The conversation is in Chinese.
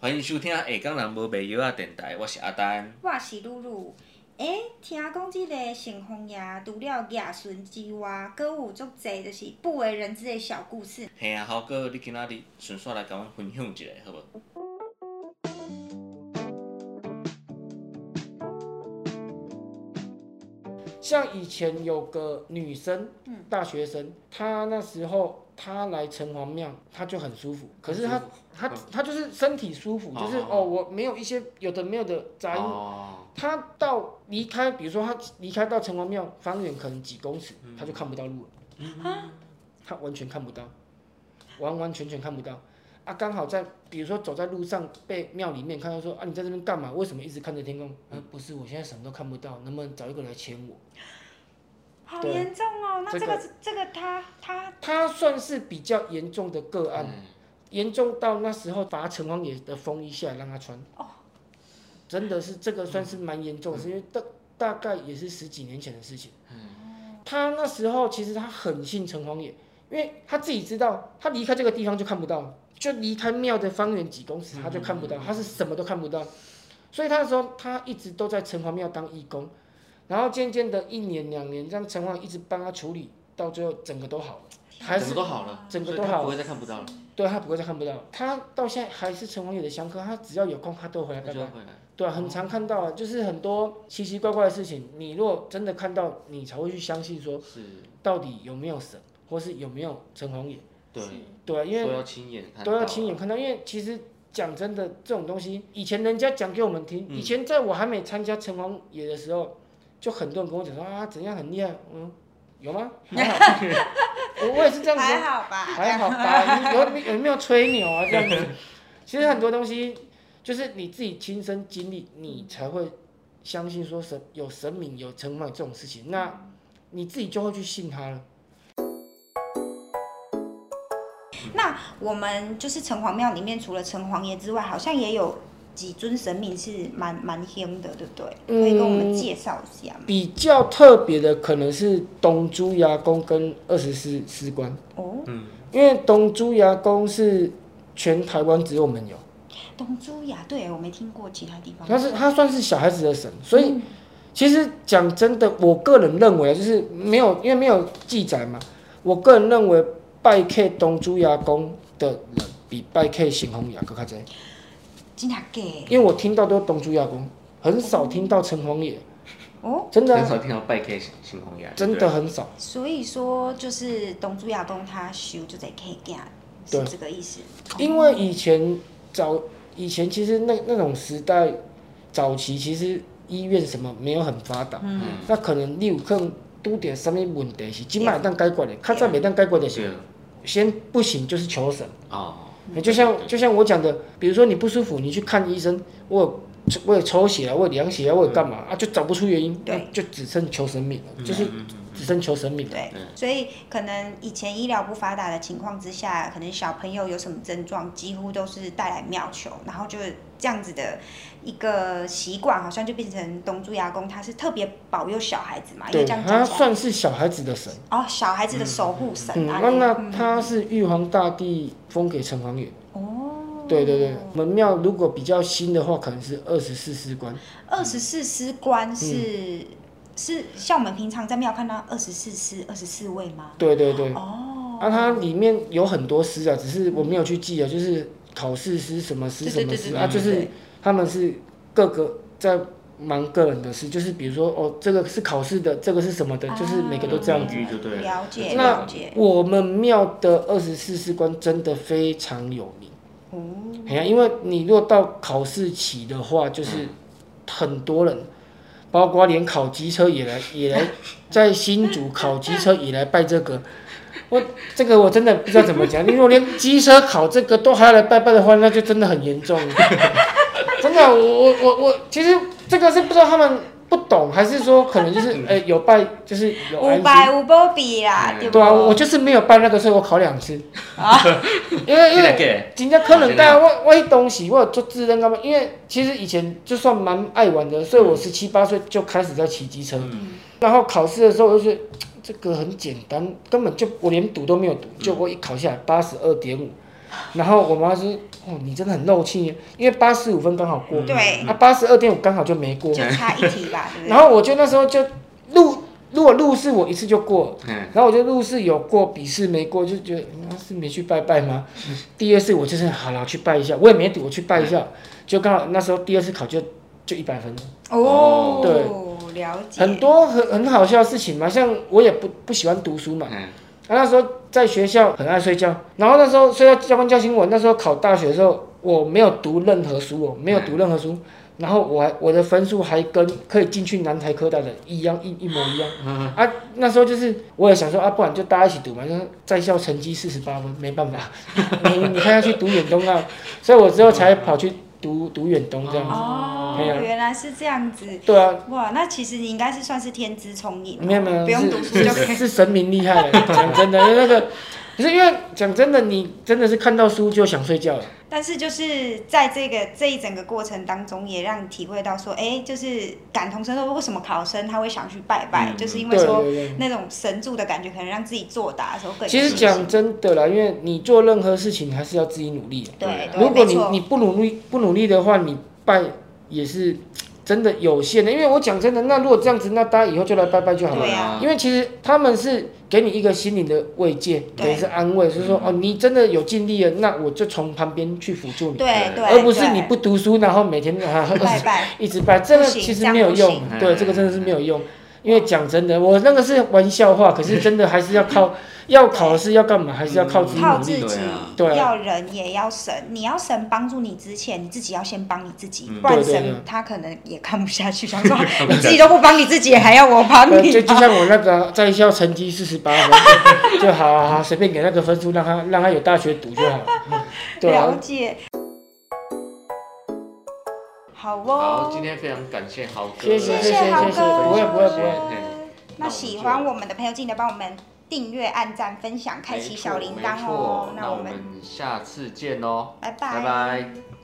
欢迎收听下港人无卖药啊电台，我是阿丹。我是露露。诶，听讲即个成风夜除了夜巡之外，阁有足侪就是不为人知的小故事。嘿啊，豪哥，你今仔日顺续来甲阮分享一下，好无？像以前有个女生，嗯大学生，她那时候她来城隍庙，他就很舒服。可是她很舒服她嗯她就是身体舒服，就是哦哦，我没有一些有的没有的杂音。哦，她到离开，比如说他离开到城隍庙方圆可能几公尺，他就看不到路了，啊，他完全看不到，完完全全看不到。啊，刚好在比如说走在路上被庙里面看到说啊，你在这边干嘛？为什么一直看着天空？啊，不是，我现在什么都看不到，能不能找一个来牵我？好严重哦！那这个这个这个他他他算是比较严重的个案，嗯严重到那时候罚城隍爷的风衣下来让他穿。哦真的是这个算是蛮严重的，是因为大大概也是十几年前的事情。他那时候其实他很信城隍爷，因为他自己知道，他离开这个地方就看不到，就离开庙的方圆几公尺他就看不到，他是什么都看不到。所以他那时候他一直都在城隍庙当义工，然后渐渐的一年两年，让城隍一直帮他处理，到最后整个都好了，还是整个都好了，整个都好所以他不会再看不到了，对他不会再看不到，他到现在还是城隍爷的香客，他只要有空他都会回来拜拜。他就会回来。对啊，很常看到啊，就是很多奇奇怪怪的事情，你如果真的看到，你才会去相信说是，到底有没有神，或是有没有城隍爷。对，对啊，因为都要亲眼看到，都要亲眼看到，因为其实讲真的，这种东西以前人家讲给我们听，嗯以前在我还没参加城隍爷的时候，就很多人跟我讲说啊怎样很厉害，嗯，有吗？还好，我我也是这样子还啊，好吧？还好吧，有有有没有吹牛啊 这样子？其实很多东西就是你自己亲身经历，你才会相信说神有神明有城隍这种事情，那你自己就会去信他了。那我们就是城隍庙里面，除了城隍爷之外，好像也有几尊神明是蛮蛮凶的，对不对？嗯。可以跟我们介绍一下吗？比较特别的可能是东珠牙公跟二十四司官，哦，嗯，因为东珠牙公是全台湾只有我们有，东珠牙，对我没听过其他地方。但是他算是小孩子的神，所以嗯。其实讲真的，我个人认为啊，就是没有因为没有记载嘛，我个人认为拜 K 东珠牙公的人比拜 K 行红牙更卡多，真假假？因为我听到都是东珠牙公，很少听到城隍爷，哦，真的啊、很少听到拜 K 陈红牙，真的很少。所以说就是东珠亚公他修就在 K 家，是这个意思。因为以前早以前其实那那种时代早期其实医院什么没有很发达，嗯，那可能你有可能拄着什么问题是今麦当解决的，较早袂当解决的是对，先不行就是求神。哦，就像就像我讲的，比如说你不舒服，你去看医生，我有我有抽血啊，我有量血啊，我有干嘛啊，就找不出原因，对就只剩求神明了，嗯就是只剩求神明了。对嗯，所以可能以前医疗不发达的情况之下，可能小朋友有什么症状，几乎都是带来庙求，然后就是这样子的一个习惯，好像就变成东珠牙公他是特别保佑小孩子嘛，因为对，这样他算是小孩子的神。哦，小孩子的守护神嗯，啊，那那嗯他是玉皇大帝封给城隍爷。哦，对对对，门庙如果比较新的话，可能是二十四司官。二十四司官是、嗯是像我们平常在庙看到二十四司、二十四位吗？对对对，哦，啊，它里面有很多师啊，只是我没有去记啊，就是考试师什么师什么师啊，就是他们是各个在忙个人的事，就是比如说哦，这个是考试的，这个是什么的，就是每个都这样子。了了解那了解。我们庙的二十四士官真的非常有名，哦，哎呀，因为你如果到考试期的话，就是很多人，包括连考机车也来也来，在新竹考机车也来拜这个。我这个我真的不知道怎么讲，你如果连机车考这个都还要来拜拜的话，那就真的很严重。真的，我我我我，其实这个是不知道他们不懂，还是说可能就是 呃、有拜，就是有安心。五百五波比啦，嗯对？对啊，我就是没有拜那个，所以我考两次。啊，因为因为人家可能带我我迄东西，我有做自认干嘛？因为其实以前就算蛮爱玩的，所以我十七八岁就开始在骑机车。嗯然后考试的时候，我就觉得这个很简单，根本就我连赌都没有赌，就我一考下来八十二点五，然后我妈说：“哦，你真的很漏气，因为八十五分刚好过，对，啊，八十二点五刚好就没过。就差一题吧，对不对？然后我就那时候就录，如果录试我一次就过，嗯，然后我就录试有过，笔试没过，就觉得那是没去拜拜吗？第二次我就是好了去拜一下，我也没赌，我去拜一下，就刚好那时候第二次考就就一百分。哦，对了解。很多很很好笑的事情嘛，像我也不不喜欢读书嘛，嗯，啊那时候在学校很爱睡觉，然后那时候睡到教官叫醒我，那时候考大学的时候我没有读任何书哦，没有读任何书，然后我还我的分数还跟可以进去南台科大的一样一一模一样，啊那时候就是我也想说啊，不然就大家一起读嘛，就是在校成绩四十八分，没办法，你你看要去读远东啊，所以我之后才跑去读读远东这样子，哦，原来是这样子。对啊，哇，那其实你应该是算是天资聪颖哦，没有没有，不用读书就可以。是神明厉害了，讲真的，那个不是因为讲真的，你真的是看到书就想睡觉了。但是就是在这个这一整个过程当中，也让你体会到说，哎，就是感同身受，为什么考生他会想去拜拜，嗯就是因为对说。那种神助的感觉，可能让自己作答的时候更其实讲真的啦，因为你做任何事情还是要自己努力的。对对，如果你你不努力不努力的话，你拜也是真的有限的。因为我讲真的，那如果这样子，那大家以后就来拜拜就好了。对啊因为其实他们是给你一个心灵的慰藉，对。等于是安慰，就是说哦，你真的有尽力了，那我就从旁边去辅助你，对对，而不是你不读书，然后每天啊 一直拜，这个其实没有用，对，嗯这个真的是没有用。因为讲真的，我那个是玩笑话，可是真的还是要靠要考试要干嘛，还是要靠自己努力。靠自己对啊，对啊要人也要神。你要神帮助你之前，你自己要先帮你自己，嗯不然对对对神他可能也看不下去，想说 你自己都不帮你自己，还要我帮呃，你就就吗？像我那个在校成绩四十八分，就好好好，随便给那个分数，让他让他有大学读就好。对了啊，解。好好，哦，今天非常感谢豪哥来，谢谢谢谢豪谢谢不会不会不会。那喜欢我们的朋友，记得帮我们订阅、按赞、分享、开启小铃铛哦。那我我们们下次见哦，拜拜拜拜。